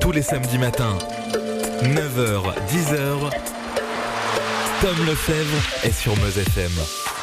Tous les samedis matins, 9h, 10h, Tom Lefebvre est sur Meuse FM.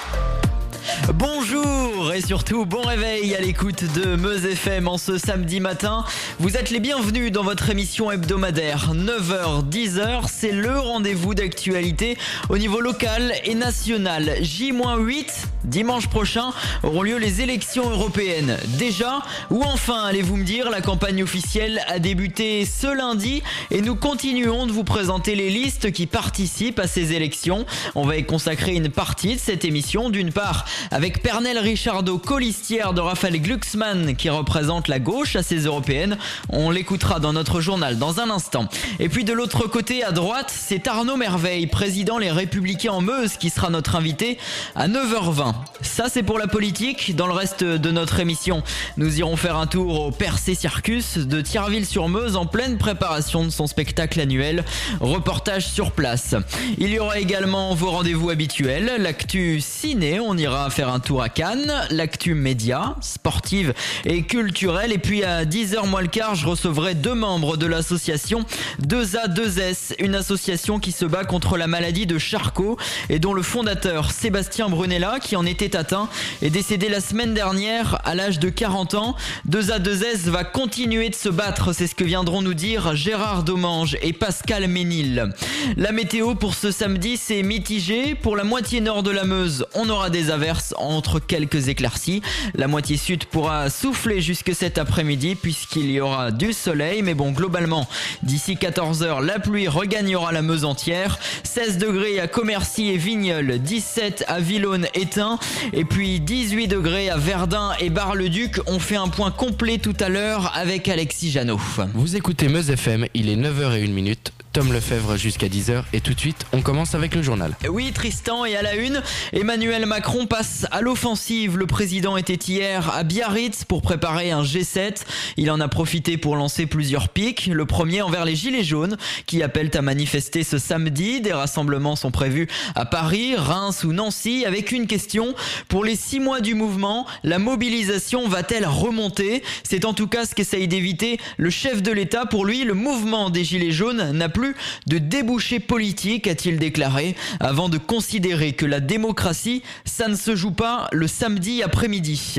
Bonjour et surtout bon réveil à l'écoute de Meuse FM en ce samedi matin. Vous êtes les bienvenus dans votre émission hebdomadaire 9h 10h, c'est le rendez-vous d'actualité au niveau local et national. J-8 dimanche prochain auront lieu les élections européennes. Déjà ou enfin allez-vous me dire la campagne officielle a débuté ce lundi et nous continuons de vous présenter les listes qui participent à ces élections. On va y consacrer une partie de cette émission d'une part avec Pernel Richardot, colistière de Raphaël Glucksmann qui représente la gauche à ces européennes. On l'écoutera dans notre journal dans un instant. Et puis de l'autre côté, à droite, c'est Arnaud Merveille, président Les Républicains en Meuse, qui sera notre invité à 9h20. Ça, c'est pour la politique. Dans le reste de notre émission, nous irons faire un tour au Percé Circus de Thierville-sur-Meuse en pleine préparation de son spectacle annuel. Reportage sur place. Il y aura également vos rendez-vous habituels, l'actu ciné, on ira faire un tour à Cannes, l'actu média, sportive et culturelle. Et puis à 10h moins le quart, je recevrai deux membres de l'association 2A2S, une association qui se bat contre la maladie de Charcot et dont le fondateur Sébastien Brunella, qui en était atteint, est décédé la semaine dernière à l'âge de 40 ans. 2A2S va continuer de se battre, c'est ce que viendront nous dire Gérard Domange et Pascal Ménil. La météo pour ce samedi, c'est mitigé. Pour la moitié nord de la Meuse, on aura des averses entre quelques éclaircies. La moitié sud pourra souffler jusque cet après-midi puisqu'il y aura du soleil. Mais bon, globalement, d'ici 14h, la pluie regagnera la Meuse entière. 16 degrés à Commercy et Vigneul, 17 à Villone et Tain, et puis 18 degrés à Verdun et Bar-le-Duc. On fait un point complet tout à l'heure avec Alexis Janot. Vous écoutez Meuse FM, il est 9h01 minute. Tom Lefebvre jusqu'à 10h et tout de suite on commence avec le journal. Oui Tristan et à la une, Emmanuel Macron passe à l'offensive. Le président était hier à Biarritz pour préparer un G7. Il en a profité pour lancer plusieurs pics. Le premier envers les Gilets jaunes qui appellent à manifester ce samedi. Des rassemblements sont prévus à Paris, Reims ou Nancy avec une question. Pour les six mois du mouvement, la mobilisation va-t-elle remonter? C'est en tout cas ce qu'essaye d'éviter le chef de l'État. Pour lui, le mouvement des Gilets jaunes n'a plus de débouchés politiques, a-t-il déclaré, avant de considérer que la démocratie, ça ne se joue pas le samedi après-midi.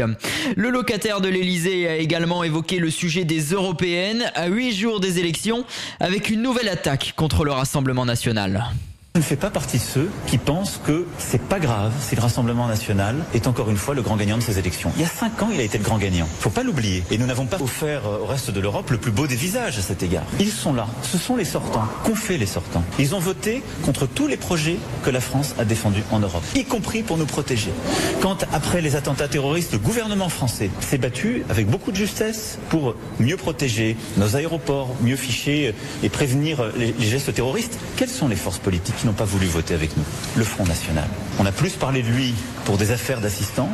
Le locataire de l'Elysée a également évoqué le sujet des européennes à huit jours des élections avec une nouvelle attaque contre le Rassemblement national. Je ne fais pas partie de ceux qui pensent que c'est pas grave si le Rassemblement national est encore une fois le grand gagnant de ces élections. Il y a cinq ans, il a été le grand gagnant. Faut pas l'oublier. Et nous n'avons pas offert au reste de l'Europe le plus beau des visages à cet égard. Ils sont là. Ce sont les sortants. Qu'ont fait les sortants Ils ont voté contre tous les projets que la France a défendus en Europe, y compris pour nous protéger. Quand, après les attentats terroristes, le gouvernement français s'est battu avec beaucoup de justesse pour mieux protéger nos aéroports, mieux ficher et prévenir les, les gestes terroristes, quelles sont les forces politiques n'ont pas voulu voter avec nous. Le Front National. On a plus parlé de lui pour des affaires d'assistants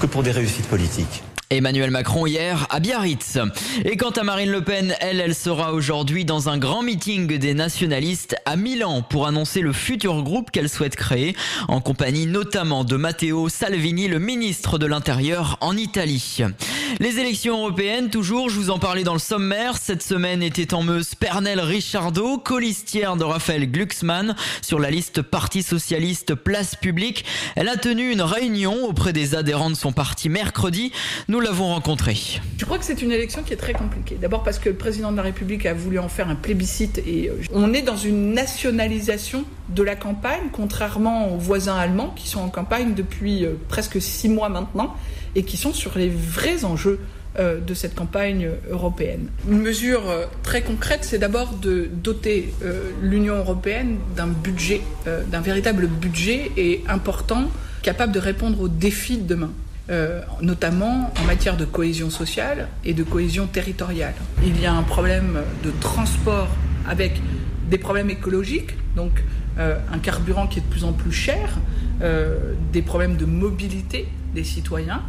que pour des réussites politiques. Emmanuel Macron hier à Biarritz. Et quant à Marine Le Pen, elle, elle sera aujourd'hui dans un grand meeting des nationalistes à Milan pour annoncer le futur groupe qu'elle souhaite créer, en compagnie notamment de Matteo Salvini, le ministre de l'Intérieur en Italie. Les élections européennes, toujours, je vous en parlais dans le sommaire. Cette semaine était en Meuse Pernel Richardot, colistière de Raphaël Glucksmann, sur la liste Parti Socialiste Place Publique. Elle a tenu une réunion auprès des adhérents de son parti mercredi. L'avons rencontré. Je crois que c'est une élection qui est très compliquée. D'abord parce que le président de la République a voulu en faire un plébiscite et on est dans une nationalisation de la campagne, contrairement aux voisins allemands qui sont en campagne depuis presque six mois maintenant et qui sont sur les vrais enjeux de cette campagne européenne. Une mesure très concrète, c'est d'abord de doter l'Union européenne d'un budget, d'un véritable budget et important, capable de répondre aux défis de demain. Euh, notamment en matière de cohésion sociale et de cohésion territoriale. Il y a un problème de transport avec des problèmes écologiques, donc euh, un carburant qui est de plus en plus cher, euh, des problèmes de mobilité des citoyens,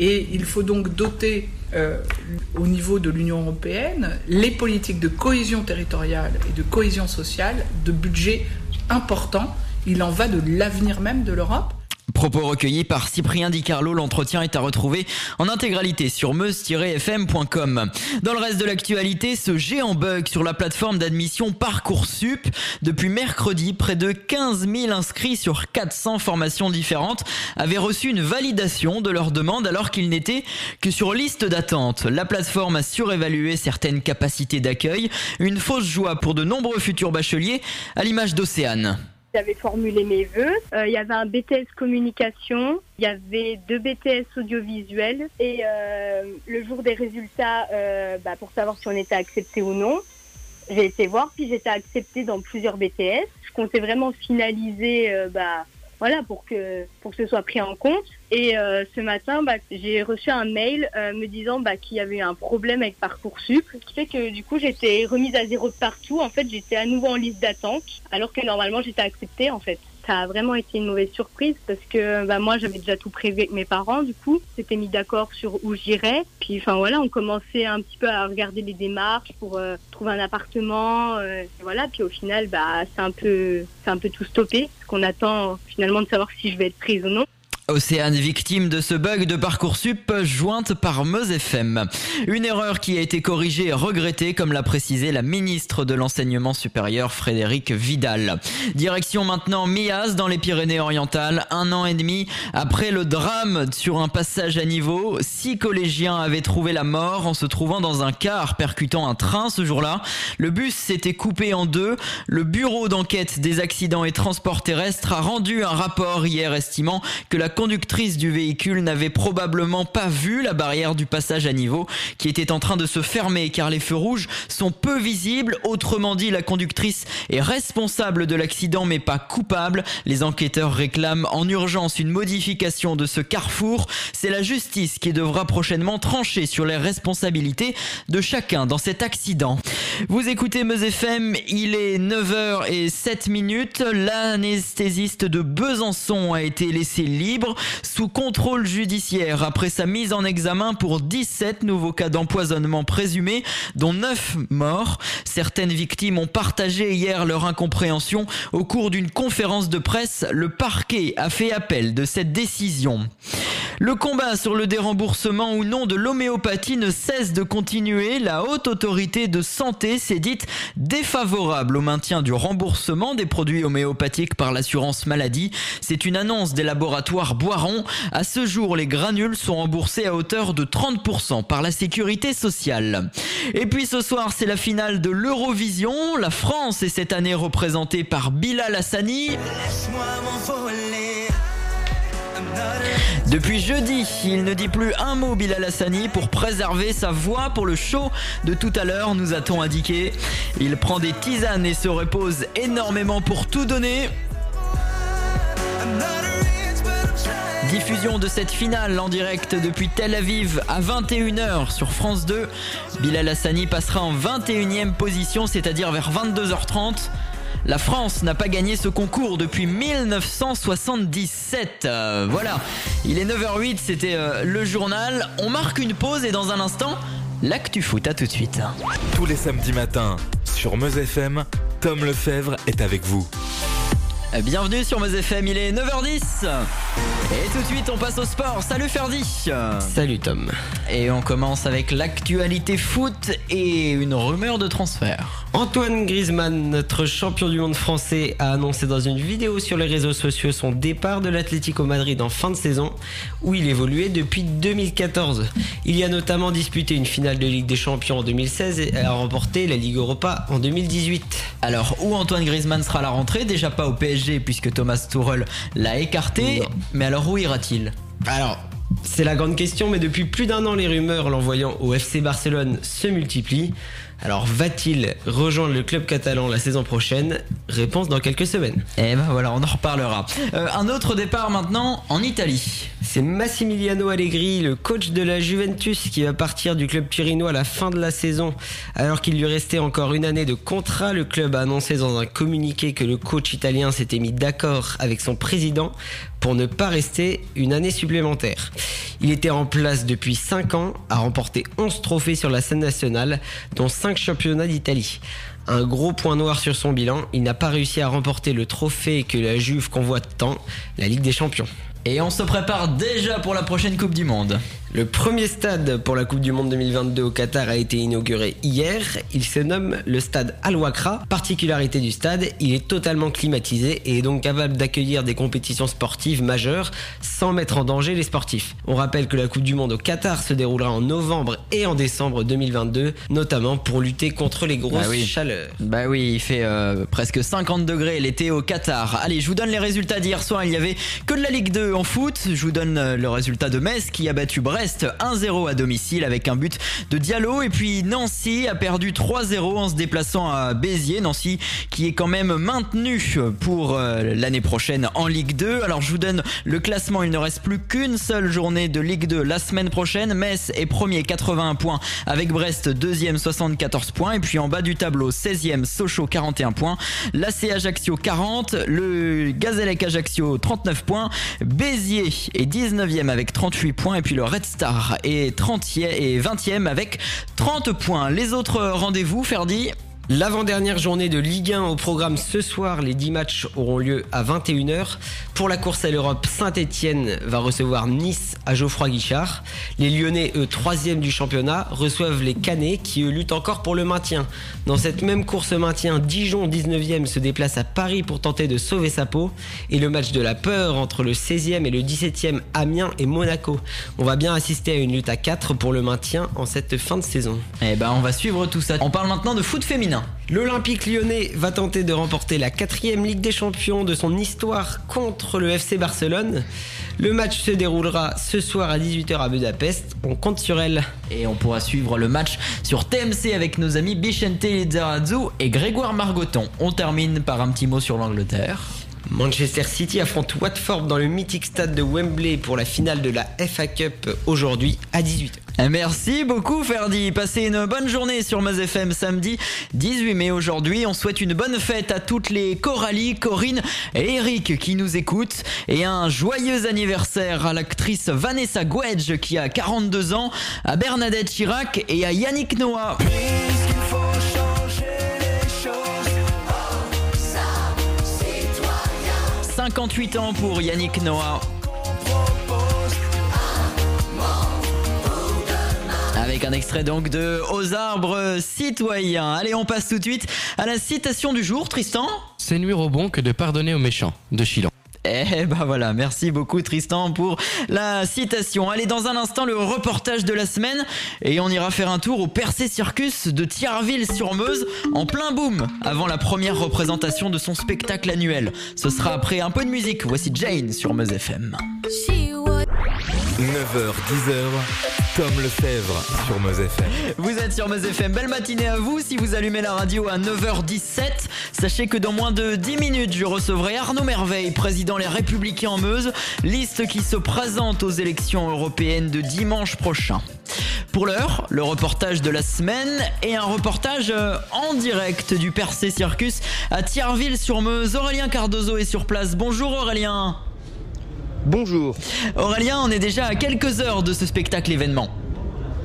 et il faut donc doter au niveau de l'Union européenne les politiques de cohésion territoriale et de cohésion sociale de budgets importants. Il en va de l'avenir même de l'Europe. Propos recueillis par Cyprien Di Carlo, l'entretien est à retrouver en intégralité sur meuse-fm.com. Dans le reste de l'actualité, ce géant bug sur la plateforme d'admission Parcoursup. Depuis mercredi, près de 15 000 inscrits sur 400 formations différentes avaient reçu une validation de leur demande alors qu'ils n'étaient que sur liste d'attente. La plateforme a surévalué certaines capacités d'accueil, une fausse joie pour de nombreux futurs bacheliers à l'image d'Océane. J'avais formulé mes vœux. Euh, il y avait un BTS communication, il y avait deux BTS audiovisuels et euh, le jour des résultats, euh, bah, pour savoir si on était accepté ou non, j'ai été voir puis j'étais acceptée dans plusieurs BTS. Je comptais vraiment finaliser bah, voilà, pour que, pour que ce soit pris en compte. Et euh, ce matin, bah, j'ai reçu un mail euh, me disant bah, qu'il y avait eu un problème avec Parcoursup, ce qui fait que du coup j'étais remise à zéro partout. En fait, j'étais à nouveau en liste d'attente, alors que normalement j'étais acceptée en fait ça a vraiment été une mauvaise surprise parce que bah, moi j'avais déjà tout prévu avec mes parents du coup c'était mis d'accord sur où j'irais. Puis enfin voilà on commençait un petit peu à regarder les démarches pour euh, trouver un appartement euh, voilà. Puis au final bah c'est un peu c'est un peu tout stoppé. Parce qu'on attend finalement de savoir si je vais être prise ou non Océane, victime de ce bug de Parcoursup, jointe par Meuse FM. Une erreur qui a été corrigée et regrettée, comme l'a précisé la ministre de l'Enseignement supérieur, Frédéric Vidal. Direction maintenant Mias, dans les Pyrénées-Orientales. Un an et demi après le drame sur un passage à niveau, six collégiens avaient trouvé la mort en se trouvant dans un car percutant un train ce jour-là. Le bus s'était coupé en deux. Le bureau d'enquête des accidents et transports terrestres a rendu un rapport hier estimant que la conductrice du véhicule n'avait probablement pas vu la barrière du passage à niveau qui était en train de se fermer car les feux rouges sont peu visibles. Autrement dit, la conductrice est responsable de l'accident mais pas coupable. Les enquêteurs réclament en urgence une modification de ce carrefour. C'est la justice qui devra prochainement trancher sur les responsabilités de chacun dans cet accident. Vous écoutez Meuse FM, il est 9h07 minutes. L'anesthésiste de Besançon a été laissé libre sous contrôle judiciaire après sa mise en examen pour 17 nouveaux cas d'empoisonnement présumés, dont 9 morts. Certaines victimes ont partagé hier leur incompréhension au cours d'une conférence de presse. Le parquet a fait appel de cette décision. Le combat sur le déremboursement ou non de l'homéopathie ne cesse de continuer. La haute autorité de santé s'est dite défavorable au maintien du remboursement des produits homéopathiques par l'assurance maladie. C'est une annonce des laboratoires Boiron. À ce jour, les granules sont remboursés à hauteur de 30% par la sécurité sociale. Et puis ce soir, c'est la finale de l'Eurovision. La France est cette année représentée par Bilal Hassani. Depuis jeudi, il ne dit plus un mot Bilal Hassani pour préserver sa voix pour le show de tout à l'heure, nous a-t-on indiqué. Il prend des tisanes et se repose énormément pour tout donner. Diffusion de cette finale en direct depuis Tel Aviv à 21h sur France 2. Bilal Hassani passera en 21e position, c'est-à-dire vers 22h30. La France n'a pas gagné ce concours depuis 1977. Euh, voilà, il est 9h08, c'était euh, le journal. On marque une pause et dans un instant, l'actu foot. À tout de suite. Tous les samedis matins sur Meuse FM, Tom Lefebvre est avec vous. Bienvenue sur Meuse FM, il est 9h10 Et tout de suite on passe au sport, salut Ferdi. Salut Tom. Et on commence avec l'actualité foot et une rumeur de transfert. Antoine Griezmann, notre champion du monde français, a annoncé dans une vidéo sur les réseaux sociaux son départ de l'Atlético Madrid en fin de saison, où il évoluait depuis 2014. Il y a notamment disputé une finale de Ligue des Champions en 2016 et a remporté la Ligue Europa en 2018. Alors où Antoine Griezmann sera à la rentrée? Déjà pas au PSG puisque Thomas Tuchel l'a écarté, mais alors où ira-t-il? Alors, c'est la grande question, mais depuis plus d'un an, les rumeurs l'envoyant au FC Barcelone se multiplient. Alors va-t-il rejoindre le club catalan la saison prochaine? Réponse dans quelques semaines. Eh ben voilà, on en reparlera. Euh, un autre départ maintenant en Italie. C'est Massimiliano Allegri, le coach de la Juventus, qui va partir du club turinois à la fin de la saison. Alors qu'il lui restait encore une année de contrat, le club a annoncé dans un communiqué que le coach italien s'était mis d'accord avec son président pour ne pas rester une année supplémentaire. Il était en place depuis 5 ans, a remporté 11 trophées sur la scène nationale, dont 5 championnats d'Italie. Un gros point noir sur son bilan, il n'a pas réussi à remporter le trophée que la Juve convoite tant, la Ligue des Champions. Et on se prépare déjà pour la prochaine Coupe du Monde. Le premier stade pour la Coupe du Monde 2022 au Qatar a été inauguré hier. Il se nomme le stade Al Wakra. Particularité du stade, il est totalement climatisé et est donc capable d'accueillir des compétitions sportives majeures sans mettre en danger les sportifs. On rappelle que la Coupe du Monde au Qatar se déroulera en novembre et en décembre 2022, notamment pour lutter contre les grosses Bah oui. chaleurs. Bah oui, il fait euh, presque 50 degrés l'été au Qatar. Allez, je vous donne les résultats d'hier soir. Il y avait que de la Ligue 2 en foot. Je vous donne euh, le résultat de Metz qui a battu Brest 1-0 à domicile avec un but de Diallo. Et puis Nancy a perdu 3-0 en se déplaçant à Béziers. Nancy qui est quand même maintenu pour euh, l'année prochaine en Ligue 2. Alors je vous donne le classement. Il ne reste plus qu'une seule journée de Ligue 2 la semaine prochaine. Metz est premier 81 points avec Brest deuxième 74 points. Et puis en bas du tableau 16e Sochaux 41 points. L'AC Ajaccio 40. Le Gazellec Ajaccio 39 points. Béziers est 19e avec 38 points. Et puis le Red Star est 30e et 20e avec 30 points. Les autres rendez-vous, Ferdi L'avant-dernière journée de Ligue 1 au programme ce soir, les 10 matchs auront lieu à 21h. Pour la course à l'Europe, Saint-Etienne va recevoir Nice à Geoffroy Guichard. Les Lyonnais, eux, troisième du championnat, reçoivent les Canets qui, eux, luttent encore pour le maintien. Dans cette même course maintien, Dijon, 19e, se déplace à Paris pour tenter de sauver sa peau. Et le match de la peur entre le 16e et le 17e, Amiens et Monaco. On va bien assister à une lutte à 4 pour le maintien en cette fin de saison. Eh ben, on va suivre tout ça. On parle maintenant de foot féminin. L'Olympique lyonnais va tenter de remporter la quatrième Ligue des Champions de son histoire contre le FC Barcelone. Le match se déroulera ce soir à 18h à Budapest. On compte sur elle. Et on pourra suivre le match sur TMC avec nos amis Bichente Lizarazu et Grégoire Margoton. On termine par un petit mot sur l'Angleterre. Manchester City affronte Watford dans le mythique stade de Wembley pour la finale de la FA Cup aujourd'hui à 18h. Merci beaucoup Ferdi. Passez une bonne journée sur Meuse FM samedi 18 mai aujourd'hui. On souhaite une bonne fête à toutes les Coralie, Corinne et Eric qui nous écoutent et un joyeux anniversaire à l'actrice Vanessa Guedge qui a 42 ans, à Bernadette Chirac et à Yannick Noah. 58 ans pour Yannick Noah. Avec un extrait donc de Aux arbres citoyens. Allez, on passe tout de suite à la citation du jour, Tristan. C'est nuire au bon que de pardonner aux méchants, de Chilan. Eh ben voilà, merci beaucoup Tristan pour la citation. Allez, dans un instant, le reportage de la semaine et on ira faire un tour au Percé Circus de Thierville-sur-Meuse en plein boom avant la première représentation de son spectacle annuel. Ce sera après un peu de musique. Voici Jane sur Meuse FM. 9h, 10h, Tom Lefebvre sur Meuse FM. Vous êtes sur Meuse FM. Belle matinée à vous. Si vous allumez la radio à 9h17, sachez que dans moins de 10 minutes, je recevrai Arnaud Merveille, président Les Républicains en Meuse, liste qui se présente aux élections européennes de dimanche prochain. Pour l'heure, le reportage de la semaine et un reportage euh, en direct du Percé Circus à Thierville-sur-Meuse. Aurélien Cardozo est sur place. Bonjour Aurélien. Bonjour. Aurélien, on est déjà à quelques heures de ce spectacle événement.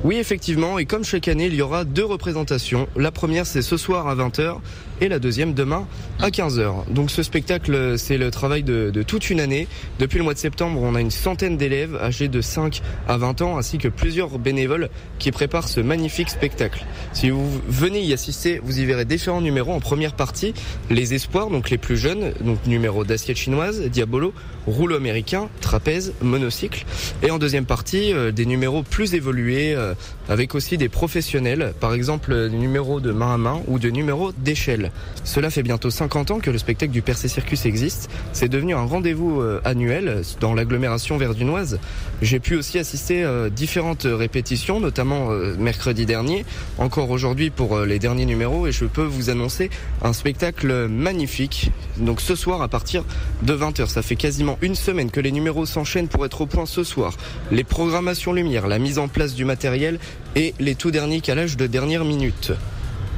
Oui, effectivement, et comme chaque année, il y aura deux représentations. La première, c'est ce soir à 20h, et la deuxième demain à 15h. Donc ce spectacle, c'est le travail de, de, toute une année. Depuis le mois de septembre, on a une centaine d'élèves âgés de 5 à 20 ans, ainsi que plusieurs bénévoles qui préparent ce magnifique spectacle. Si vous venez y assister, vous y verrez différents numéros. En première partie, les espoirs, donc les plus jeunes, donc numéro d'assiette chinoise, diabolo, rouleau américain, trapèze, monocycle. Et en deuxième partie, euh, des numéros plus évolués, euh, avec aussi des professionnels, par exemple des numéros de main à main ou de numéros d'échelle. Cela fait bientôt 50 ans que le spectacle du Percé Circus existe. C'est devenu un rendez-vous euh, annuel dans l'agglomération verdunoise. J'ai pu aussi assister à différentes répétitions, notamment mercredi dernier, encore aujourd'hui pour les derniers numéros, et je peux vous annoncer un spectacle magnifique. Donc ce soir à partir de 20h, ça fait quasiment une semaine que les numéros s'enchaînent pour être au point ce soir. Les programmations lumière, la mise en place du matériel et les tout derniers calages de dernière minute.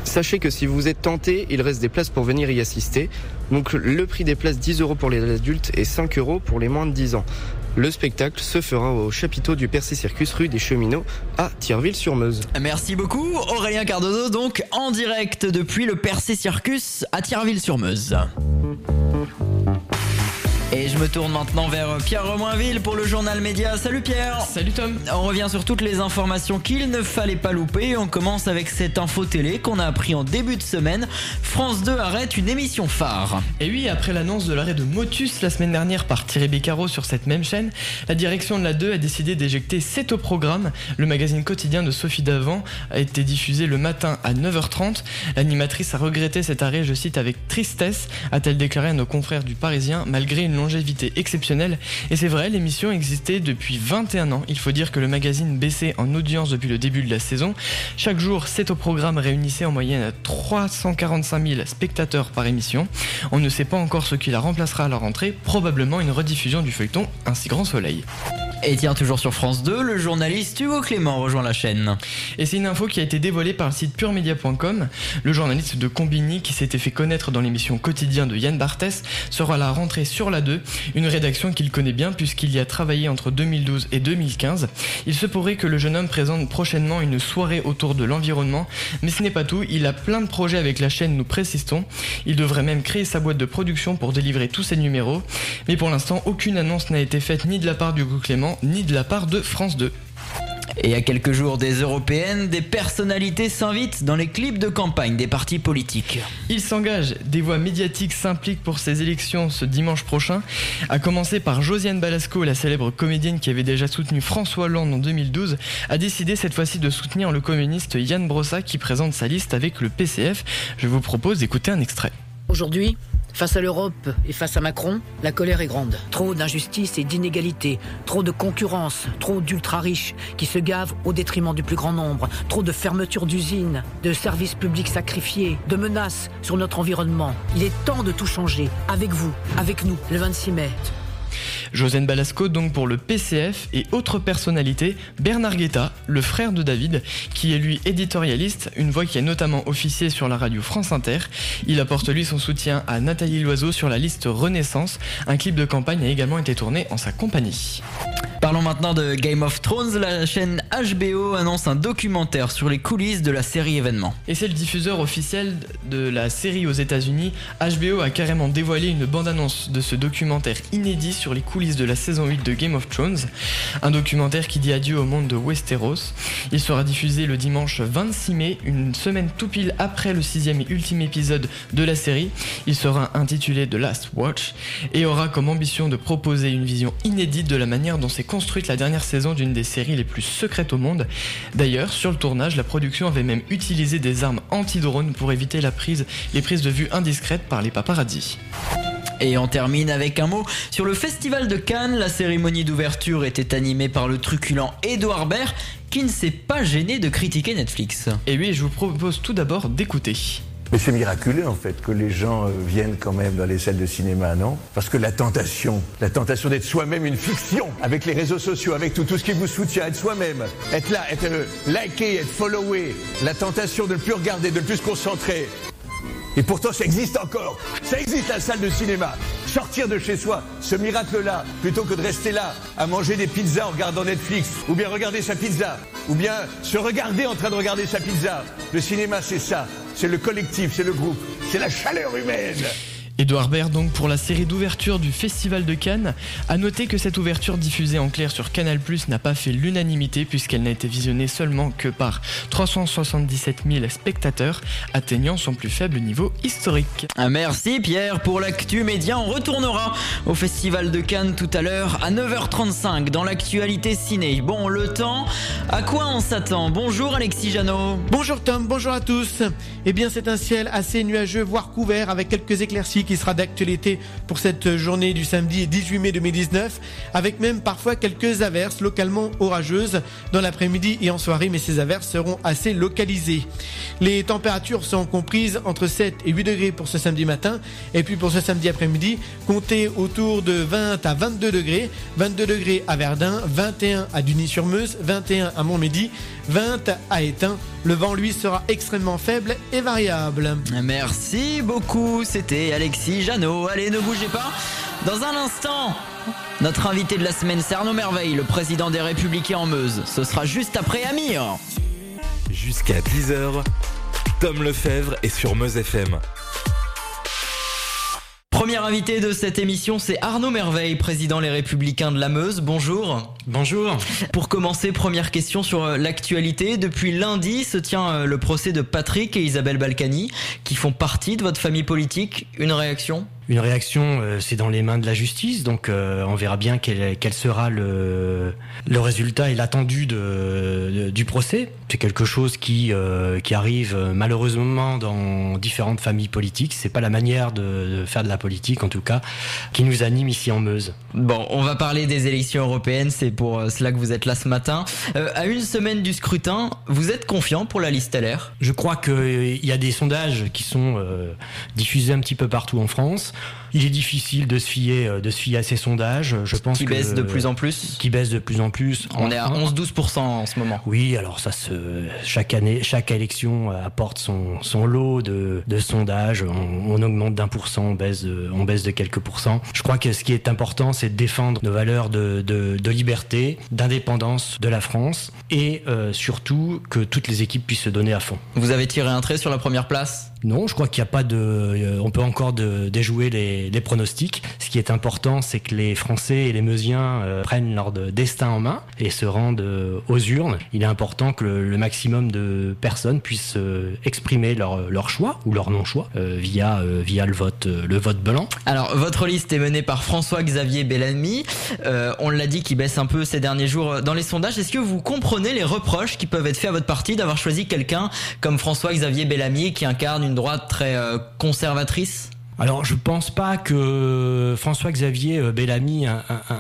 Sachez que si vous êtes tenté, il reste des places pour venir y assister. Donc le prix des places 10 euros pour les adultes et 5 euros pour les moins de 10 ans. Le spectacle se fera au chapiteau du Percé Circus rue des Cheminots à Thierville-sur-Meuse. Merci beaucoup Aurélien Cardozo, donc en direct depuis le Percé Circus à Thierville-sur-Meuse. Et je me tourne maintenant vers Pierre Romainville pour le journal média. Salut Pierre Salut Tom On revient sur toutes les informations qu'il ne fallait pas louper. On commence avec cette info télé qu'on a appris en début de semaine. France 2 arrête une émission phare. Et oui, après l'annonce de l'arrêt de Motus la semaine dernière par Thierry Beccaro sur cette même chaîne, la direction de la 2 a décidé d'éjecter C'est au programme. Le magazine quotidien de Sophie Davant a été diffusé le matin à 9h30. L'animatrice a regretté cet arrêt, je cite, avec tristesse, a-t-elle déclaré à nos confrères du Parisien, malgré une exceptionnelle. Et c'est vrai, l'émission existait depuis 21 ans. Il faut dire que le magazine baissait en audience depuis le début de la saison. Chaque jour, c'est au programme réunissait en moyenne 345 000 spectateurs par émission. On ne sait pas encore ce qui la remplacera à la rentrée, probablement une rediffusion du feuilleton Un si grand soleil. Et tiens, toujours sur France 2, le journaliste Hugo Clément rejoint la chaîne. Et c'est une info qui a été dévoilée par le site puremedia.com. Le journaliste de Combini, qui s'était fait connaître dans l'émission Quotidien de Yann Barthès, sera à la rentrée sur la 2, une rédaction qu'il connaît bien puisqu'il y a travaillé entre 2012 et 2015. Il se pourrait que le jeune homme présente prochainement une soirée autour de l'environnement, mais ce n'est pas tout, il a plein de projets avec la chaîne, nous précisons. Il devrait même créer sa boîte de production pour délivrer tous ses numéros, mais pour l'instant, aucune annonce n'a été faite ni de la part d'Hugo Clément, ni de la part de France 2. Et à quelques jours des européennes, des personnalités s'invitent dans les clips de campagne des partis politiques. Il s'engage, des voix médiatiques s'impliquent pour ces élections ce dimanche prochain, à commencer par Josiane Balasco, la célèbre comédienne qui avait déjà soutenu François Hollande en 2012, a décidé cette fois-ci de soutenir le communiste Yann Brossa qui présente sa liste avec le PCF. Je vous propose d'écouter un extrait. Aujourd'hui, Face à l'Europe et face à Macron, la colère est grande. Trop d'injustice et d'inégalité, trop de concurrence, trop d'ultra-riches qui se gavent au détriment du plus grand nombre, trop de fermetures d'usines, de services publics sacrifiés, de menaces sur notre environnement. Il est temps de tout changer, avec vous, avec nous, le 26 mai. Josène Balasco donc pour le PCF et autre personnalité, Bernard Guetta, le frère de David, qui est lui éditorialiste, une voix qui a notamment officié sur la radio France Inter. Il apporte lui son soutien à Nathalie Loiseau sur la liste Renaissance. Un clip de campagne a également été tourné en sa compagnie. Parlons maintenant de Game of Thrones. La chaîne HBO annonce un documentaire sur les coulisses de la série événement. Et c'est le diffuseur officiel de la série aux États-Unis. HBO a carrément dévoilé une bande-annonce de ce documentaire inédit sur les coulisses de la saison 8 de Game of Thrones. Un documentaire qui dit adieu au monde de Westeros. Il sera diffusé le dimanche 26 mai, une semaine tout pile après le sixième et ultime épisode de la série. Il sera intitulé The Last Watch et aura comme ambition de proposer une vision inédite de la manière dont s'est construite la dernière saison d'une des séries les plus secrètes au monde. D'ailleurs, sur le tournage, la production avait même utilisé des armes anti-drone pour éviter la prise, les prises de vue indiscrètes par les paparazzis. Et on termine avec un mot sur le Festival de Cannes. La cérémonie d'ouverture était animée par le truculent Edouard Baird qui ne s'est pas gêné de critiquer Netflix. Et oui, je vous propose tout d'abord d'écouter. Mais c'est miraculeux en fait que les gens euh, viennent quand même dans les salles de cinéma, non? Parce que la tentation, la tentation d'être soi-même une fiction, avec les réseaux sociaux, avec tout, tout ce qui vous soutient, être soi-même, être là, être euh, liké, être followé, la tentation de ne plus regarder, de ne plus se concentrer. Et pourtant, ça existe encore. Ça existe la salle de cinéma. Sortir de chez soi, ce miracle-là, plutôt que de rester là à manger des pizzas en regardant Netflix, ou bien regarder sa pizza, ou bien se regarder en train de regarder sa pizza. Le cinéma, c'est ça. C'est le collectif, c'est le groupe, c'est la chaleur humaine. Edouard Baird donc pour la série d'ouverture du Festival de Cannes. A noter que cette ouverture diffusée en clair sur Canal+ n'a pas fait l'unanimité puisqu'elle n'a été visionnée seulement que par 377 000 spectateurs, atteignant son plus faible niveau historique. Ah, merci Pierre pour l'actu média. On retournera au Festival de Cannes tout à l'heure à 9h35 dans l'actualité ciné. Bon, le temps, à quoi on s'attend? Bonjour Alexis Janot. Bonjour Tom, bonjour à tous. Eh bien, c'est un ciel assez nuageux, voire couvert, avec quelques éclaircies qui sera d'actualité pour cette journée du samedi 18 mai 2019, avec même parfois quelques averses localement orageuses dans l'après-midi et en soirée, mais ces averses seront assez localisées. Les températures sont comprises entre 7 et 8 degrés pour ce samedi matin, et puis pour ce samedi après-midi, comptez autour de 20 à 22 degrés, 22 degrés à Verdun, 21 à Duny-sur-Meuse, 21 à Montmédy, 20 à Étain. Le vent, lui, sera extrêmement faible et variable. Merci beaucoup, c'était Alexis Janot. Allez, ne bougez pas. Dans un instant, notre invité de la semaine, c'est Arnaud Merveille, le président des Républicains en Meuse. Ce sera juste après Amir. Jusqu'à 10h, Tom Lefebvre est sur Meuse FM. Premier invité de cette émission, c'est Arnaud Merveille, président Les Républicains de la Meuse. Bonjour. Bonjour. Pour commencer, première question sur euh, l'actualité. Depuis lundi se tient euh, le procès de Patrick et Isabelle Balkany, qui font partie de votre famille politique. Une réaction? Une réaction, euh, c'est dans les mains de la justice, donc on verra bien quel, sera le, le résultat et l'attendu de, du procès. C'est quelque chose qui, euh, qui arrive malheureusement dans différentes familles politiques. C'est pas la manière de, de, faire de la politique, en tout cas, qui nous anime ici en Meuse. Bon, on va parler des élections européennes. C'est pour cela que vous êtes là ce matin. à une semaine du scrutin, vous êtes confiant pour la liste LR Je crois qu'il y a des sondages qui sont diffusés un petit peu partout en France. Il est difficile de se fier, euh, de se fier à ces sondages. Je pense qui baisse de plus en plus. Qui baisse de plus en plus. On est à 11-12% en ce moment. Oui, alors ça se, chaque année, chaque élection apporte son, son lot de, de sondages. On, on augmente d'un pour cent, on baisse, de, on baisse de quelques pourcents. Je crois que ce qui est important, c'est de défendre nos valeurs de, de, de liberté, d'indépendance de la France et euh, surtout que toutes les équipes puissent se donner à fond. Vous avez tiré un trait sur la première place? Non, je crois qu'il n'y a pas de. Euh, on peut encore de, déjouer les, les, pronostics. Ce qui est important, c'est que les Français et les Meusiens euh, prennent leur destin en main et se rendent euh, aux urnes. Il est important que le, le maximum de personnes puissent exprimer leur, leur choix ou leur non-choix via, via le vote, le vote blanc. Alors, votre liste est menée par François-Xavier Bellamy. on l'a dit, qui baisse un peu ces derniers jours dans les sondages. Est-ce que vous comprenez les reproches qui peuvent être faits à votre parti d'avoir choisi quelqu'un comme François-Xavier Bellamy qui incarne une droite très euh, conservatrice alors, je pense pas que François-Xavier euh, Bellamy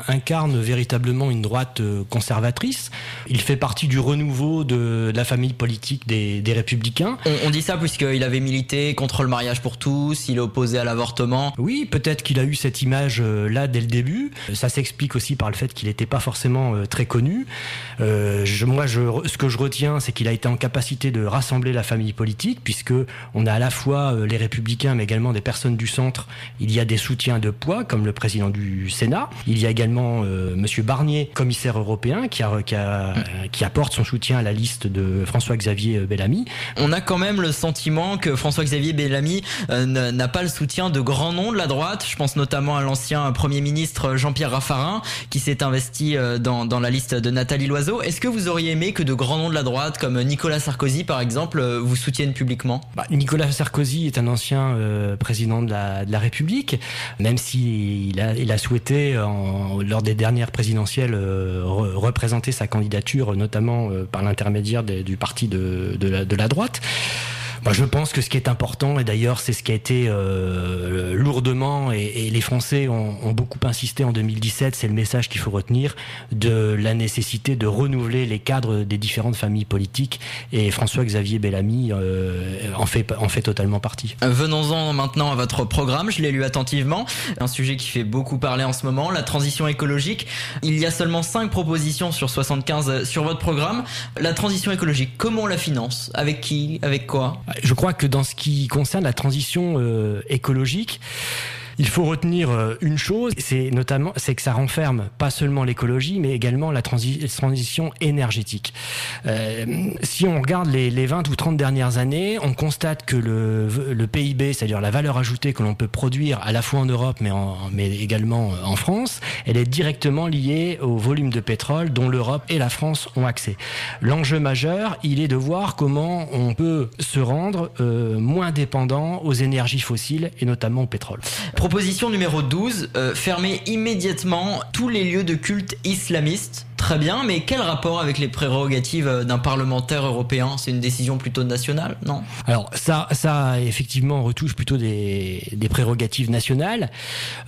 incarne véritablement une droite euh, conservatrice. Il fait partie du renouveau de la famille politique des, Républicains. On, dit ça puisqu'il avait milité contre le mariage pour tous, il est opposé à l'avortement. Oui, peut-être qu'il a eu cette image-là dès le début. Ça s'explique aussi par le fait qu'il n'était pas forcément très connu. je, moi, je, ce que je retiens, c'est qu'il a été en capacité de rassembler la famille politique, puisque on a à la fois les Républicains, mais également des personnes du centre, il y a des soutiens de poids, comme le président du Sénat. Il y a également euh, Monsieur Barnier, commissaire européen, qui, a, qui, a, qui, apporte son soutien à la liste de François-Xavier Bellamy. On a quand même le sentiment que François-Xavier Bellamy euh, n'a pas le soutien de grands noms de la droite. Je pense notamment à l'ancien Premier ministre Jean-Pierre Raffarin, qui s'est investi euh, dans, dans, la liste de Nathalie Loiseau. Est-ce que vous auriez aimé que de grands noms de la droite, comme Nicolas Sarkozy par exemple, euh, vous soutiennent publiquement? Bah, Nicolas Sarkozy est un ancien président de de la République, même s'il a, il a souhaité, lors des dernières présidentielles, euh, représenter sa candidature, notamment euh, par l'intermédiaire du parti de la droite. Bah, je pense que ce qui est important, et d'ailleurs c'est ce qui a été euh, lourdement, et, les Français ont, ont, beaucoup insisté en 2017, c'est le message qu'il faut retenir, de la nécessité de renouveler les cadres des différentes familles politiques, et François-Xavier Bellamy euh, en, fait, en fait totalement partie. Venons-en maintenant à votre programme, je l'ai lu attentivement, un sujet qui fait beaucoup parler en ce moment, la transition écologique. Il y a seulement 5 propositions sur 75 sur votre programme. La transition écologique, comment on la finance? Avec qui? Avec quoi? Je crois que dans ce qui concerne la transition euh, écologique, il faut retenir euh, une chose, c'est notamment c'est que ça renferme pas seulement l'écologie, mais également la transition énergétique. Euh, si on regarde les, les, 20 ou 30 dernières années, on constate que le, PIB, c'est-à-dire la valeur ajoutée que l'on peut produire à la fois en Europe, mais, en, mais également en France, elle est directement liée au volume de pétrole dont l'Europe et la France ont accès. L'enjeu majeur, il est de voir comment on peut se rendre euh, moins dépendant aux énergies fossiles et notamment au pétrole. Proposition numéro 12, euh, fermer immédiatement tous les lieux de culte islamistes. Très bien, mais quel rapport avec les prérogatives euh, d'un parlementaire européen? C'est une décision plutôt nationale, non? Alors ça, ça effectivement retouche plutôt des, prérogatives nationales.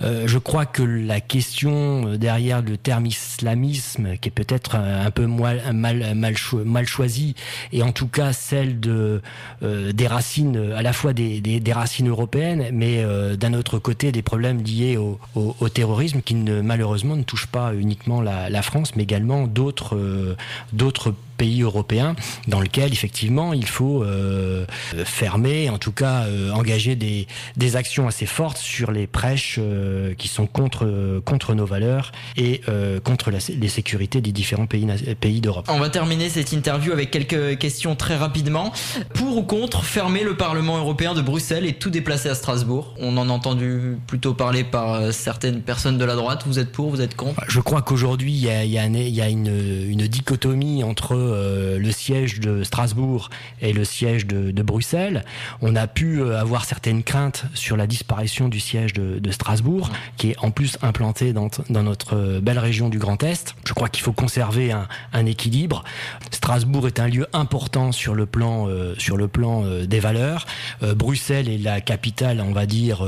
Euh, je crois que la question derrière le terme islamisme, qui est peut-être un peu mal, mal, mal, choisi, et en tout cas celle de des racines, à la fois des, des, racines européennes, mais d'un autre côté des problèmes liés au, terrorisme qui malheureusement ne touchent pas uniquement la, la France, mais également d'autres euh, d'autres pays européens dans lequel effectivement il faut euh, fermer, en tout cas euh, engager des, des actions assez fortes sur les prêches euh, qui sont contre, contre nos valeurs et contre la, les sécurités des différents pays, pays d'Europe. On va terminer cette interview avec quelques questions très rapidement. Pour ou contre fermer le Parlement européen de Bruxelles et tout déplacer à Strasbourg? On en a entendu plutôt parler par certaines personnes de la droite. Vous êtes pour, vous êtes contre? Je crois qu'aujourd'hui il y a, y a, y a une, une, dichotomie entre le siège de Strasbourg et le siège de, de, Bruxelles. On a pu euh, avoir certaines craintes sur la disparition du siège de, de Strasbourg, qui est en plus implanté dans, dans, notre euh, belle région du Grand Est. Je crois qu'il faut conserver un, un, équilibre. Strasbourg est un lieu important sur le plan, euh, sur le plan euh, des valeurs. Euh, Bruxelles est la capitale, on va dire,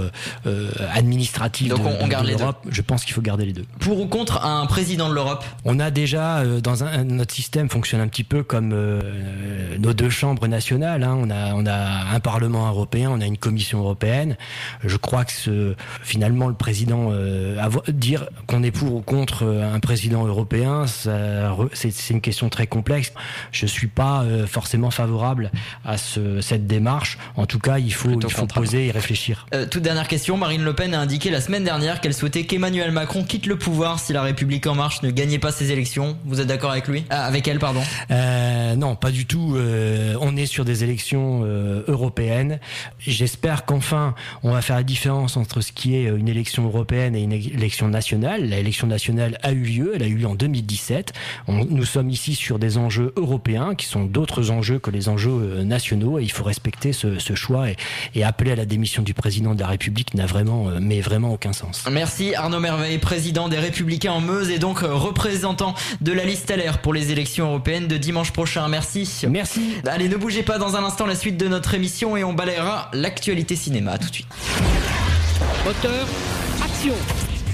administrative Donc de, on, garde l'Europe. Je pense qu'il faut garder les deux. Pour ou contre un président de l'Europe? On a déjà, dans un, notre système fonctionne un petit peu comme nos deux chambres nationales. Hein. On, a, on a un Parlement européen, on a une Commission européenne. Je crois que ce, finalement le président euh, avoir, dire qu'on est pour ou contre un président européen, c'est une question très complexe. Je suis pas euh, forcément favorable à ce, cette démarche. En tout cas, il faut, il faut poser et réfléchir. Euh, toute dernière question. Marine Le Pen a indiqué la semaine dernière qu'elle souhaitait qu'Emmanuel Macron quitte le pouvoir si la République en marche ne gagnait pas ses élections. Vous êtes d'accord avec lui? Ah, Avec elle, pardon euh, Non, pas du tout. Euh, on est sur des élections euh, européennes. J'espère qu'enfin, on va faire la différence entre ce qui est une élection européenne et une élection nationale. L'élection nationale a eu lieu. Elle a eu lieu en 2017. On, nous sommes ici sur des enjeux européens qui sont d'autres enjeux que les enjeux euh, nationaux et il faut respecter ce, ce choix et, et, appeler à la démission du président de la République n'a vraiment, euh, mais vraiment aucun sens. Merci Arnaud Merveille, président des Républicains en Meuse et donc euh, représentant de la liste LR pour les élections européennes de dimanche prochain. Merci. Merci. Allez, ne bougez pas dans un instant la suite de notre émission et on balayera l'actualité cinéma. Tout de suite. Moteur, action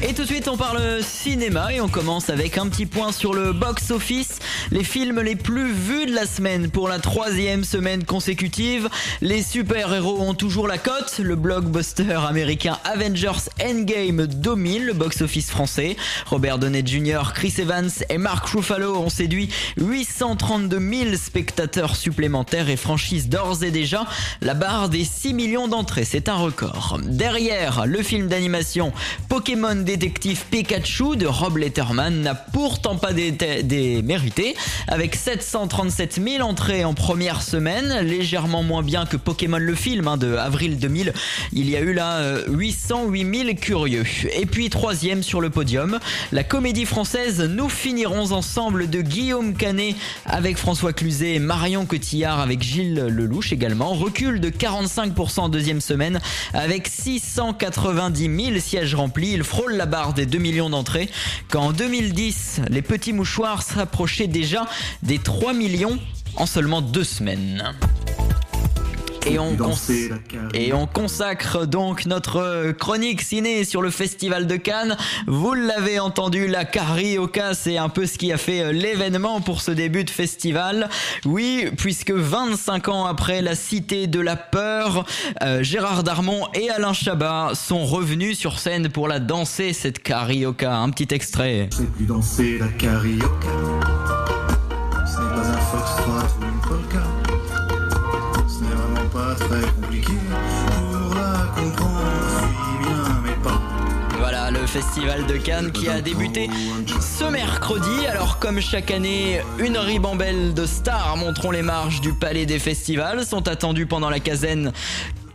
et tout de suite, on parle cinéma et on commence avec un petit point sur le box-office. Les films les plus vus de la semaine pour la troisième semaine consécutive. Les super-héros ont toujours la cote. Le blockbuster américain Avengers Endgame domine le box-office français. Robert Downey Jr., Chris Evans et Mark Ruffalo ont séduit 832 000 spectateurs supplémentaires et franchissent d'ores et déjà la barre des 6 millions d'entrées. C'est un record. Derrière, le film d'animation Pokémon détective Pikachu de Rob Letterman n'a pourtant pas démérité. Avec 737 000 entrées en première semaine, légèrement moins bien que Pokémon le film hein, de avril 2000, il y a eu là 808 000 curieux. Et puis troisième sur le podium, la comédie française Nous finirons ensemble de Guillaume Canet avec François Cluzet et Marion Cotillard avec Gilles Lelouch également, recule de 45% en deuxième semaine avec 690 000 sièges remplis. Il frôle la barre des 2 millions d'entrées, quand en 2010, les petits mouchoirs s'approchaient déjà des 3 millions en seulement deux semaines. Et on, et on, consacre donc notre chronique ciné sur le Festival de Cannes. Vous l'avez entendu, la carioca, c'est un peu ce qui a fait euh, l'événement pour ce début de festival. Oui, puisque 25 ans après la Cité de la Peur, euh, Gérard Darmon et Alain Chabat sont revenus sur scène pour la danser, cette carioca. Un petit extrait. C'est plus danser la carioca. Ce n'est pas un foxtrot ou une polka très compliqué pour la comprendre, bien mais pas. Voilà le festival de Cannes qui a débuté ce mercredi. Alors comme chaque année, une ribambelle de stars montrant les marges du palais des festivals sont attendues pendant la quinzaine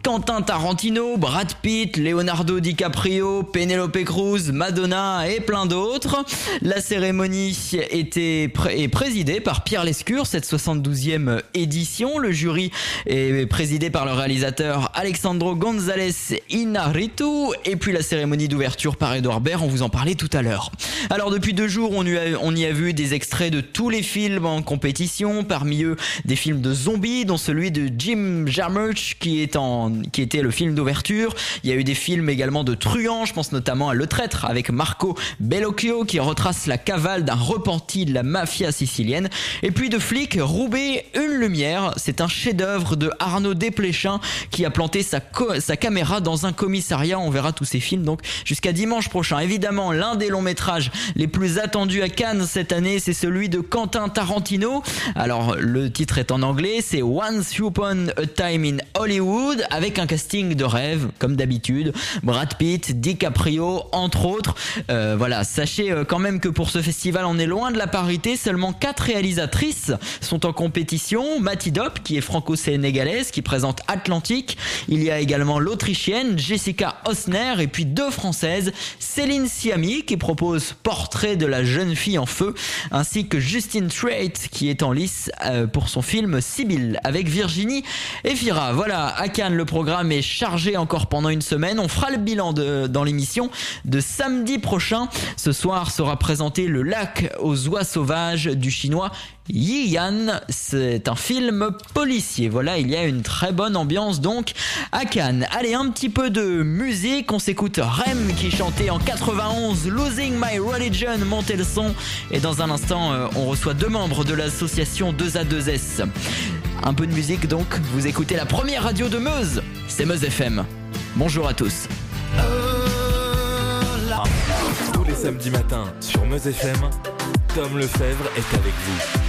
Quentin Tarantino, Brad Pitt, Leonardo DiCaprio, Penelope Cruz, Madonna et plein d'autres. La cérémonie était est présidée par Pierre Lescure, cette 72e édition. Le jury est présidé par le réalisateur Alexandro González Inarritu et puis la cérémonie d'ouverture par Edouard Baird, on vous en parlait tout à l'heure. Alors depuis deux jours, on y, a, on y a vu des extraits de tous les films en compétition, parmi eux des films de zombies, dont celui de Jim Jarmusch qui est en qui était le film d'ouverture. Il y a eu des films également de truands, je pense notamment à Le Traître avec Marco Bellocchio qui retrace la cavale d'un repenti de la mafia sicilienne. Et puis de flic, Roubaix, une lumière. C'est un chef-d'œuvre de Arnaud Desplechin qui a planté sa, sa caméra dans un commissariat. On verra tous ces films donc jusqu'à dimanche prochain. Évidemment, l'un des longs métrages les plus attendus à Cannes cette année, c'est celui de Quentin Tarantino. Alors le titre est en anglais, c'est Once Upon a Time in Hollywood avec un casting de rêve comme d'habitude. Brad Pitt, DiCaprio entre autres. Euh, voilà, sachez euh, quand même que pour ce festival, on est loin de la parité. Seulement quatre réalisatrices sont en compétition. Mati Dop, qui est franco-sénégalaise, qui présente Atlantique. Il y a également l'Autrichienne Jessica Osner et puis deux Françaises, Céline Siami, qui propose Portrait de la jeune fille en feu, ainsi que Justine Trait, qui est en lice euh, pour son film Sibylle avec Virginie Efira. Voilà, à Cannes, le programme est chargé encore pendant une semaine. On fera le bilan dans l'émission de samedi prochain. Ce soir sera présenté Le lac aux oies sauvages du chinois Yi Yan. C'est un film policier. Voilà, il y a une très bonne ambiance donc à Cannes. Allez, un petit peu de musique. On s'écoute Rem qui chantait en 91 Losing My Religion, montez le son. Et dans un instant, euh, on reçoit deux membres de l'association 2A2S. Un peu de musique donc. Vous écoutez la première radio de Meuse. C'est Meuse FM. Bonjour à tous. Tous les samedis matins sur Meuse FM, Tom Lefebvre est avec vous.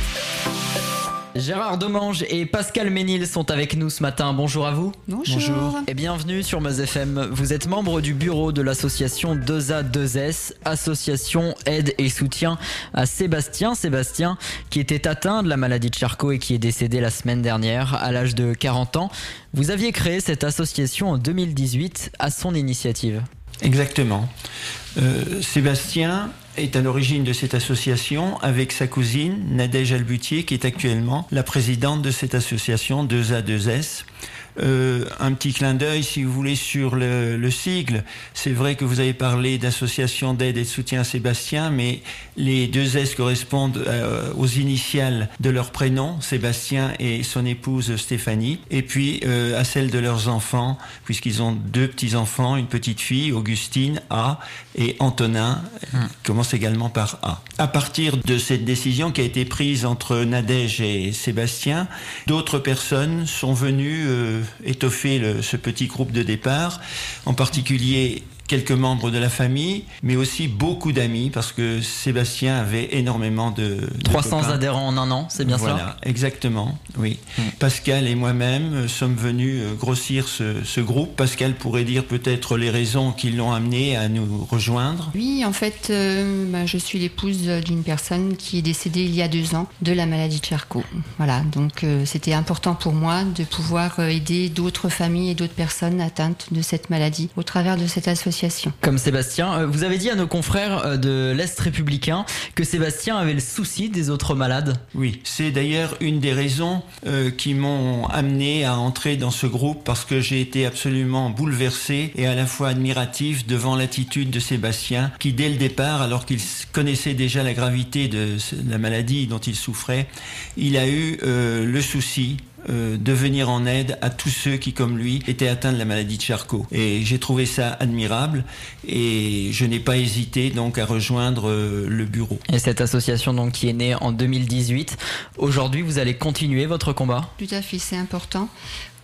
Gérard Domange et Pascal Ménil sont avec nous ce matin. Bonjour à vous. Bonjour. Et bienvenue sur Meuse FM. Vous êtes membre du bureau de l'association 2A2S, association aide et soutien à Sébastien. Sébastien qui était atteint de la maladie de Charcot et qui est décédé la semaine dernière à l'âge de 40 ans. Vous aviez créé cette association en 2018 à son initiative. Exactement. Euh, Sébastien est à l'origine de cette association avec sa cousine Nadège Albutier qui est actuellement la présidente de cette association 2A2S. Euh, un petit clin d'œil, si vous voulez, sur le, le sigle. C'est vrai que vous avez parlé d'association d'aide et de soutien à Sébastien, mais les deux S correspondent euh, aux initiales de leur prénom, Sébastien et son épouse Stéphanie, et puis euh, à celles de leurs enfants, puisqu'ils ont deux petits-enfants, une petite fille, Augustine A, et Antonin, qui commence également par A. À partir de cette décision qui a été prise entre Nadège et Sébastien, d'autres personnes sont venues euh, étoffer ce petit groupe de départ, en particulier quelques membres de la famille, mais aussi beaucoup d'amis, parce que Sébastien avait énormément de... de 300 copains. adhérents en un an, c'est bien voilà, cela exactement, oui. Pascal et moi-même euh, sommes venus euh, grossir ce, ce groupe. Pascal pourrait dire peut-être les raisons qui l'ont amené à nous rejoindre. Oui, en fait, euh, bah, je suis l'épouse d'une personne qui est décédée il y a deux ans de la maladie de Charcot. Voilà, donc euh, c'était important pour moi de pouvoir aider d'autres familles et d'autres personnes atteintes de cette maladie au travers de cette association. Comme Sébastien, Euh, vous avez dit à nos confrères euh, de l'Est républicain que Sébastien avait le souci des autres malades. Oui, c'est d'ailleurs une des raisons euh, qui m'ont amené à entrer dans ce groupe parce que j'ai été absolument bouleversé et à la fois admiratif devant l'attitude de Sébastien qui dès le départ, alors qu'il connaissait déjà la gravité de la maladie dont il souffrait, il a eu euh, le souci euh, de venir en aide à tous ceux qui, comme lui, étaient atteints de la maladie de Charcot. Et j'ai trouvé ça admirable et je n'ai pas hésité donc à rejoindre euh, le bureau. Et cette association donc qui est née en 2018. Aujourd'hui, vous allez continuer votre combat? Tout à fait, c'est important.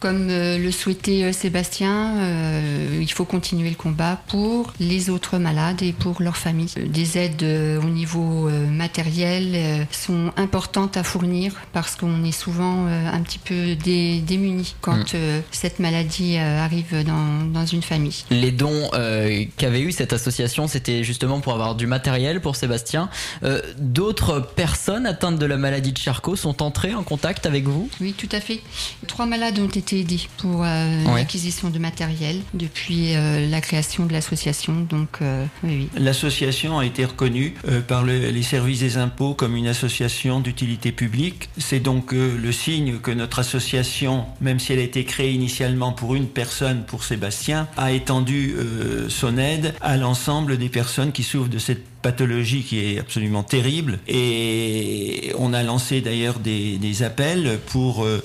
Comme euh, le souhaitait euh, Sébastien, euh, il faut continuer le combat pour les autres malades et pour leurs familles. Des aides au niveau matériel sont importantes à fournir parce qu'on est souvent un petit peu dé- démunis quand Mm. cette maladie arrive dans, dans une famille. Les dons euh, qu'avait eu cette association, c'était justement pour avoir du matériel pour Sébastien. Euh, D'autres personnes atteintes de la maladie de Charcot sont entrées en contact avec vous? Oui, tout à fait. Trois malades ont été aidés pour euh, Ouais. l'acquisition de matériel depuis euh, la création de l'association. Donc, euh, oui, oui. L'association a été reconnue euh, par le- les services des impôts comme une association d'utilité publique. C'est donc euh, le signe que notre association, même si elle a été créée initialement pour une personne, pour Sébastien, a étendu euh, son aide à l'ensemble des personnes qui souffrent de cette pathologie qui est absolument terrible. Et on a lancé d'ailleurs des, des appels pour... euh,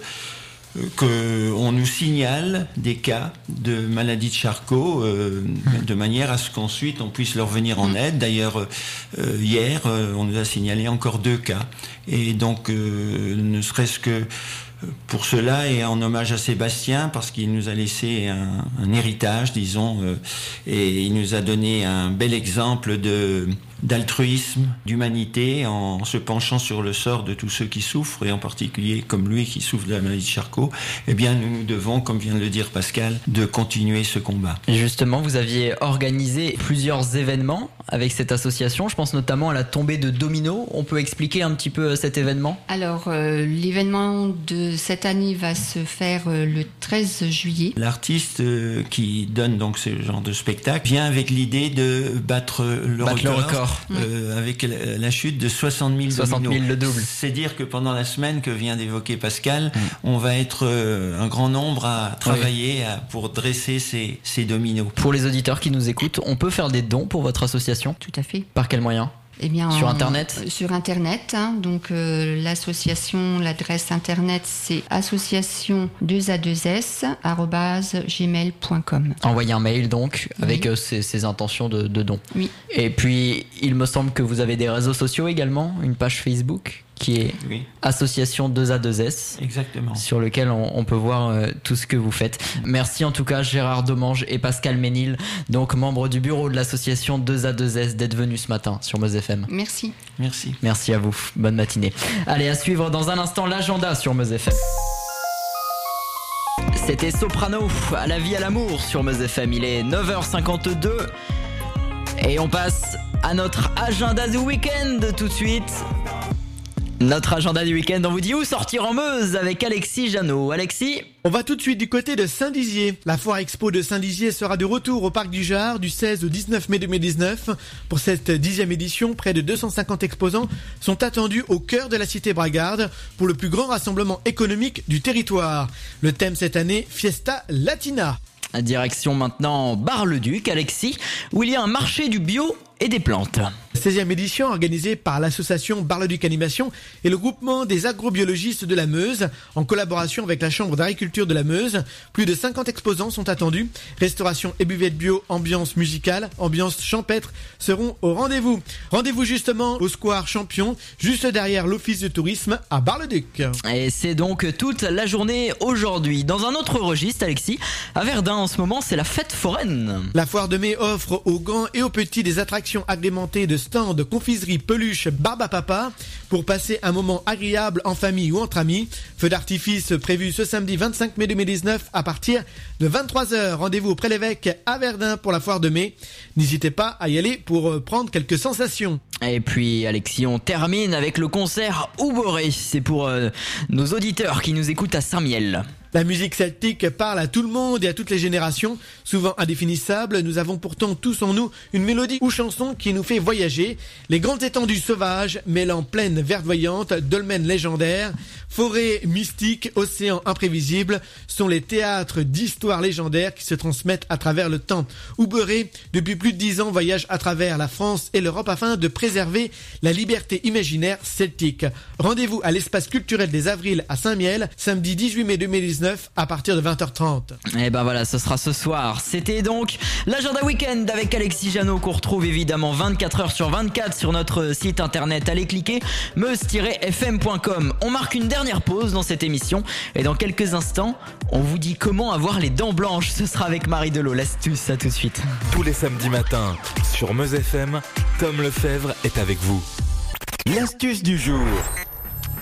qu'on nous signale des cas de maladie de Charcot euh, de manière à ce qu'ensuite on puisse leur venir en aide. D'ailleurs, euh, hier, euh, on nous a signalé encore deux cas. Et donc, euh, ne serait-ce que pour cela et en hommage à Sébastien parce qu'il nous a laissé un, un héritage, disons, euh, et il nous a donné un bel exemple de d'altruisme, d'humanité en se penchant sur le sort de tous ceux qui souffrent et en particulier comme lui qui souffre de la maladie de Charcot, eh bien nous nous devons, comme vient de le dire Pascal, de continuer ce combat. Et Justement, vous aviez organisé plusieurs événements avec cette association. Je pense notamment à la tombée de Domino. On peut expliquer un petit peu euh, cet événement? Alors, euh, l'événement de cette année va se faire euh, le 13 juillet. L'artiste euh, qui donne donc ce genre de spectacle vient avec l'idée de battre le Battre le record, euh, avec la, la chute de 60 000 60 000 dominos. le double. C'est dire que pendant la semaine que vient d'évoquer Pascal, on va être euh, un grand nombre à travailler à- pour dresser ces, ces dominos. Pour les auditeurs qui nous écoutent, on peut faire des dons pour votre association? Tout à fait. Par quel moyen? Eh bien, Sur en- Internet Sur Internet. hein. donc, euh, l'association, l'adresse Internet, c'est association 2 a 2 s gmail.com. Envoyer un mail donc avec euh, ces, ces intentions de, de dons. Oui. Et puis, il me semble que vous avez des réseaux sociaux également, une page Facebook? Qui est Oui. association 2A2S. Exactement. Sur lequel on, on peut voir euh, tout ce que vous faites. Merci en tout cas Gérard Domange et Pascal Ménil, donc membres du bureau de l'association 2A2S, d'être venus ce matin sur Meuse FM. Merci. Merci. Merci à vous. Bonne matinée. Allez, à suivre dans un instant l'agenda sur Meuse FM. C'était Soprano, à la vie, à l'amour sur Meuse FM. Il est 9h52 et on passe à notre agenda du week-end tout de suite. Notre agenda du week-end, on vous dit où sortir en Meuse avec Alexis Janot. Alexis On va tout de suite du côté de Saint-Dizier. La foire expo de Saint-Dizier sera de retour au parc du Jard du 16 au 19 mai 2019. Pour cette dixième édition, près de 250 exposants sont attendus au cœur de la cité bragarde pour le plus grand rassemblement économique du territoire. Le thème cette année, Fiesta Latina. Direction maintenant Bar-le-Duc, Alexis, où il y a un marché du bio et des plantes. 16e édition organisée par l'association Bar-le-Duc Animation et le groupement des agrobiologistes de la Meuse en collaboration avec la Chambre d'agriculture de la Meuse. Plus de 50 exposants sont attendus. Restauration et buvette bio, ambiance musicale, ambiance champêtre seront au rendez-vous. Rendez-vous justement au Square Champion, juste derrière l'office de tourisme à Bar-le-Duc. Et c'est donc toute la journée aujourd'hui. Dans un autre registre, Alexis, à Verdun en ce moment, c'est la fête foraine. La foire de mai offre aux grands et aux petits des attractions agrémentées de stands, confiseries, peluches, barbe à papa pour passer un moment agréable en famille ou entre amis. Feu d'artifice prévu ce samedi 25 mai 2019 à partir de 23h. Rendez-vous au Pré-l'Évêque à Verdun pour la foire de mai. N'hésitez pas à y aller pour euh, prendre quelques sensations. Et puis Alexis, on termine avec le concert Ouboré. C'est pour euh, nos auditeurs qui nous écoutent à Saint-Miel. La musique celtique parle à tout le monde et à toutes les générations. Souvent indéfinissable, nous avons pourtant tous en nous une mélodie ou chanson qui nous fait voyager. Les grandes étendues sauvages, mêlant plaines verdoyantes, dolmens légendaires, forêts mystiques, océans imprévisibles, sont les théâtres d'histoires légendaires qui se transmettent à travers le temps. Ouberé, depuis plus de dix ans, voyage à travers la France et l'Europe afin de préserver la liberté imaginaire celtique. Rendez-vous à l'espace culturel des Avrils à Saint-Miel, samedi 18 mai 2019 à partir de 20h30. Et ben voilà, ce sera ce soir. C'était donc l'agenda week-end avec Alexis Janot qu'on retrouve évidemment 24 heures sur 24 sur notre site internet. Allez cliquer meuse-fm.com. On marque une dernière pause dans cette émission et dans quelques instants, on vous dit comment avoir les dents blanches. Ce sera avec Marie Delot, l'astuce, à tout de suite. Tous les samedis matins sur Meuse FM, Tom Lefebvre est avec vous. L'astuce du jour.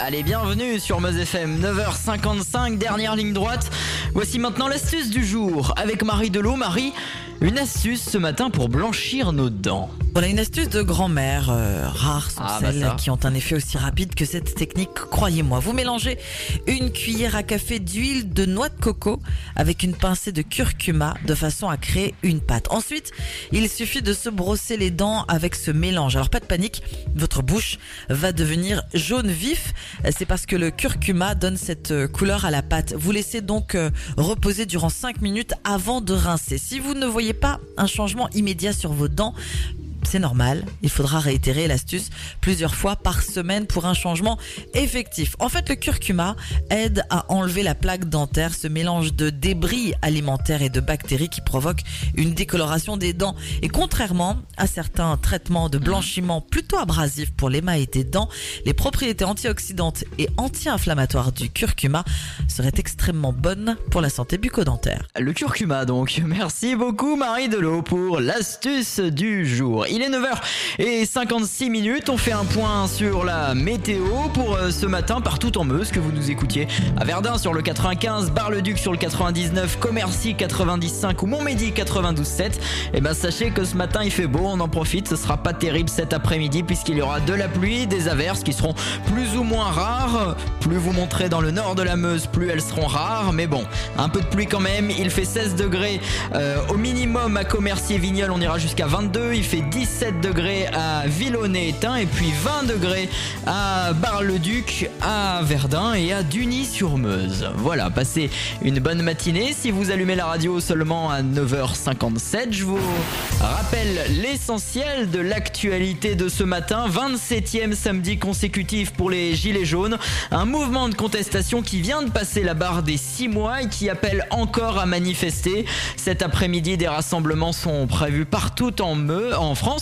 Allez, bienvenue sur Meuse FM, 9h55, dernière ligne droite. Voici maintenant l'astuce du jour avec Marie Delot. Marie, une astuce ce matin pour blanchir nos dents. On a une astuce de grand-mère, euh, rares sont Ah, bah celles qui ont un effet aussi rapide que cette technique, croyez-moi. Vous mélangez une cuillère à café d'huile de noix de coco avec une pincée de curcuma de façon à créer une pâte. Ensuite, il suffit de se brosser les dents avec ce mélange. Alors pas de panique, votre bouche va devenir jaune vif. C'est parce que le curcuma donne cette euh, couleur à la pâte. Vous laissez donc euh, reposer durant 5 minutes avant de rincer. Si vous ne voyez pas un changement immédiat sur vos dents, c'est normal. Il faudra réitérer l'astuce plusieurs fois par semaine pour un changement effectif. En fait, le curcuma aide à enlever la plaque dentaire, ce mélange de débris alimentaires et de bactéries qui provoque une décoloration des dents. Et contrairement à certains traitements de blanchiment plutôt abrasifs pour l'émail des dents, les propriétés antioxydantes et anti-inflammatoires du curcuma seraient extrêmement bonnes pour la santé bucco-dentaire. Le curcuma donc. Merci beaucoup Marie Delot pour l'astuce du jour. Il est 9h56 minutes. On fait un point sur la météo pour euh, ce matin partout en Meuse que vous nous écoutiez. À Verdun sur le 95, Bar-le-Duc sur le 99, Commercy 95 ou Montmédy 92.7. Et ben sachez que ce matin il fait beau, on en profite. Ce sera pas terrible cet après-midi puisqu'il y aura de la pluie, des averses qui seront plus ou moins rares. Plus vous monterez dans le nord de la Meuse, plus elles seront rares. Mais bon, un peu de pluie quand même. Il fait 16 degrés euh, au minimum à Commercy et Vignoles. On ira jusqu'à 22. Il fait 17 degrés à Villonnet-Étain et puis 20 degrés à Bar-le-Duc, à Verdun et à Duny-sur-Meuse. Voilà, passez une bonne matinée. Si vous allumez la radio seulement à 9h57, je vous rappelle l'essentiel de l'actualité de ce matin. 27e samedi consécutif pour les Gilets jaunes. Un mouvement de contestation qui vient de passer la barre des 6 mois et qui appelle encore à manifester. Cet après-midi, des rassemblements sont prévus partout en, Meu, en France,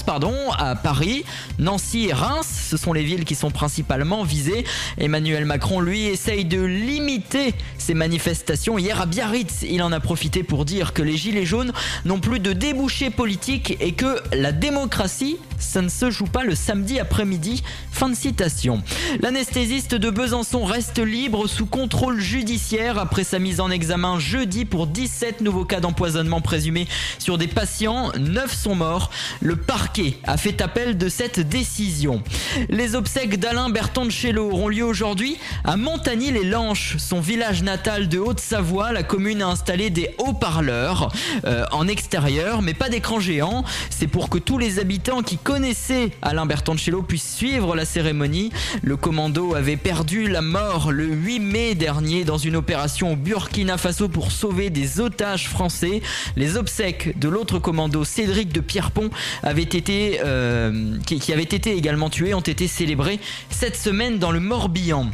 à Paris, Nancy et Reims. Ce sont les villes qui sont principalement visées. Emmanuel Macron, lui, essaye de limiter ces manifestations. Hier à Biarritz, il en a profité pour dire que les Gilets jaunes n'ont plus de débouchés politiques et que la démocratie, ça ne se joue pas le samedi après-midi. Fin de citation. L'anesthésiste de Besançon reste libre sous contrôle judiciaire après sa mise en examen jeudi pour 17 nouveaux cas d'empoisonnement présumés sur des patients. 9 sont morts. Le parquet a fait appel de cette décision. Les obsèques d'Alain Bertoncello auront lieu aujourd'hui à Montagny-les-Lanches, son village natal de Haute-Savoie. La commune a installé des haut-parleurs euh, en extérieur, mais pas d'écran géant. C'est pour que tous les habitants qui connaissaient Alain Bertoncello puissent suivre la cérémonie. Le commando avait perdu la mort le 8 mai dernier dans une opération au Burkina Faso pour sauver des otages français. Les obsèques de l'autre commando, Cédric de Pierrepont, avaient été, euh, qui, qui avait été également tué, ont été célébrées cette semaine dans le Morbihan.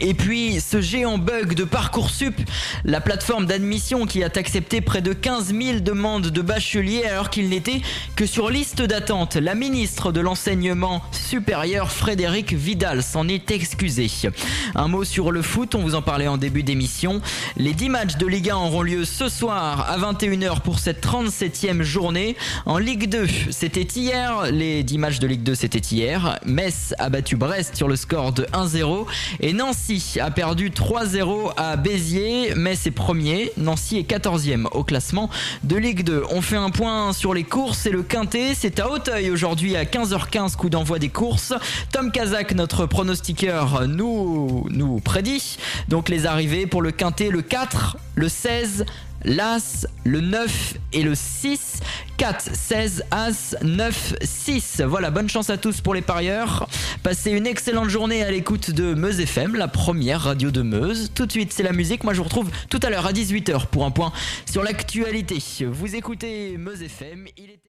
Et puis ce géant bug de Parcoursup, la plateforme d'admission qui a accepté près de 15 000 demandes de bacheliers alors qu'il n'était que sur liste d'attente. La ministre de l'enseignement supérieur Frédéric Vidal s'en est excusée. Un mot sur le foot, on vous en parlait en début d'émission. Les 10 matchs de Ligue 1 auront lieu ce soir à 21h pour cette 37e journée. En Ligue 2, c'était hier, les 10 matchs de Ligue 2 c'était hier. Metz a battu Brest sur le score de 1-0 et Nancy a perdu 3-0 à Béziers, mais c'est premier. Nancy est 14e au classement de Ligue 2. On fait un point sur les courses et le quintet. C'est à Hauteuil aujourd'hui à 15h15, coup d'envoi des courses. Tom Kazak, notre pronostiqueur, nous, nous prédit donc les arrivées pour le quintet le 4, le 16, l'As, le 9 et le 6. 4, 16, As, 9, 6. Voilà, bonne chance à tous pour les parieurs. Passez une excellente journée à l'écoute de Meuse FM, la première radio de Meuse. Tout de suite, c'est la musique. Moi, je vous retrouve tout à l'heure à 18h pour un point sur l'actualité. Vous écoutez Meuse FM.